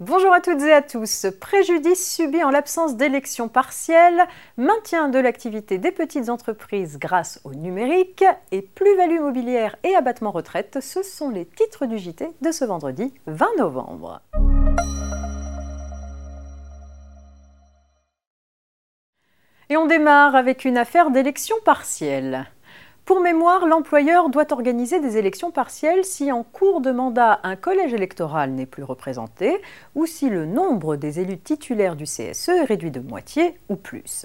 Bonjour à toutes et à tous. Préjudice subi en l'absence d'élections partielles, maintien de l'activité des petites entreprises grâce au numérique et plus-value mobilière et abattement retraite, ce sont les titres du JT de ce vendredi 20 novembre. Et on démarre avec une affaire d'élection partielle. Pour mémoire, l'employeur doit organiser des élections partielles si en cours de mandat un collège électoral n'est plus représenté ou si le nombre des élus titulaires du CSE est réduit de moitié ou plus.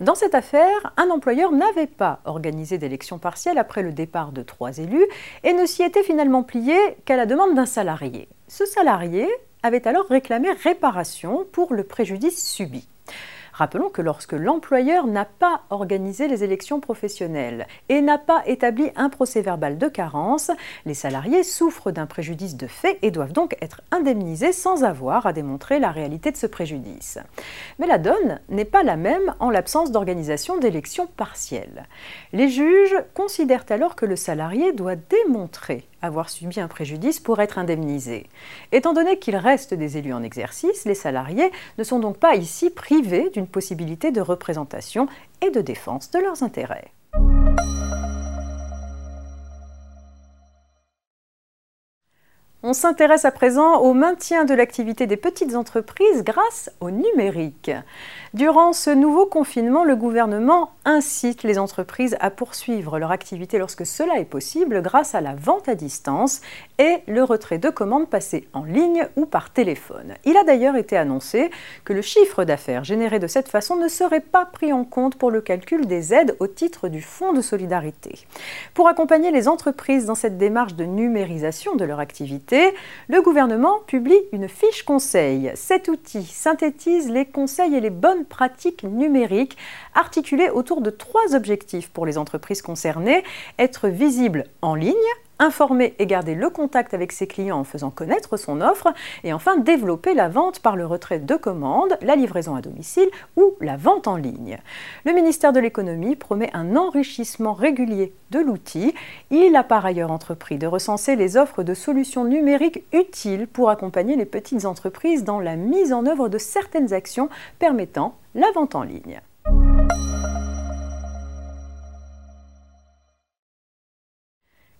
Dans cette affaire, un employeur n'avait pas organisé d'élections partielles après le départ de trois élus et ne s'y était finalement plié qu'à la demande d'un salarié. Ce salarié avait alors réclamé réparation pour le préjudice subi. Rappelons que lorsque l'employeur n'a pas organisé les élections professionnelles et n'a pas établi un procès verbal de carence, les salariés souffrent d'un préjudice de fait et doivent donc être indemnisés sans avoir à démontrer la réalité de ce préjudice. Mais la donne n'est pas la même en l'absence d'organisation d'élections partielles. Les juges considèrent alors que le salarié doit démontrer avoir subi un préjudice pour être indemnisé. Étant donné qu'il reste des élus en exercice, les salariés ne sont donc pas ici privés d'une possibilité de représentation et de défense de leurs intérêts. S'intéresse à présent au maintien de l'activité des petites entreprises grâce au numérique. Durant ce nouveau confinement, le gouvernement incite les entreprises à poursuivre leur activité lorsque cela est possible grâce à la vente à distance et le retrait de commandes passées en ligne ou par téléphone. Il a d'ailleurs été annoncé que le chiffre d'affaires généré de cette façon ne serait pas pris en compte pour le calcul des aides au titre du Fonds de solidarité. Pour accompagner les entreprises dans cette démarche de numérisation de leur activité, le gouvernement publie une fiche conseil. Cet outil synthétise les conseils et les bonnes pratiques numériques articulées autour de trois objectifs pour les entreprises concernées. Être visible en ligne, informer et garder le contact avec ses clients en faisant connaître son offre, et enfin développer la vente par le retrait de commandes, la livraison à domicile ou la vente en ligne. Le ministère de l'économie promet un enrichissement régulier de l'outil. Il a par ailleurs entrepris de recenser les offres de solutions numériques utiles pour accompagner les petites entreprises dans la mise en œuvre de certaines actions permettant la vente en ligne.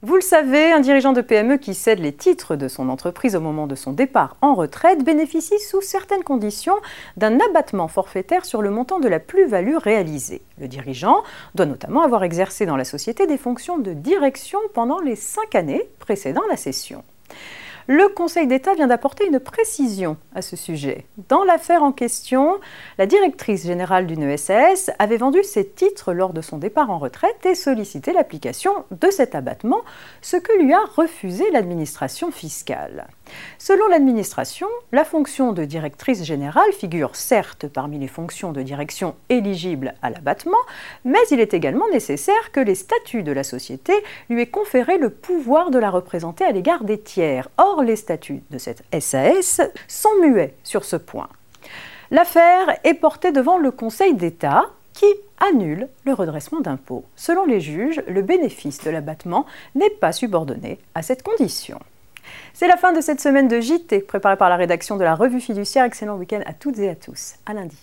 Vous le savez, un dirigeant de PME qui cède les titres de son entreprise au moment de son départ en retraite bénéficie sous certaines conditions d'un abattement forfaitaire sur le montant de la plus-value réalisée. Le dirigeant doit notamment avoir exercé dans la société des fonctions de direction pendant les cinq années précédant la cession. Le Conseil d'État vient d'apporter une précision à ce sujet. Dans l'affaire en question, la directrice générale d'une ESS avait vendu ses titres lors de son départ en retraite et sollicité l'application de cet abattement, ce que lui a refusé l'administration fiscale. Selon l'administration, la fonction de directrice générale figure certes parmi les fonctions de direction éligibles à l'abattement, mais il est également nécessaire que les statuts de la société lui aient conféré le pouvoir de la représenter à l'égard des tiers. Or, les statuts de cette SAS sont sur ce point. L'affaire est portée devant le Conseil d'État qui annule le redressement d'impôts. Selon les juges, le bénéfice de l'abattement n'est pas subordonné à cette condition. C'est la fin de cette semaine de JT préparée par la rédaction de la revue fiduciaire. Excellent week-end à toutes et à tous. À lundi.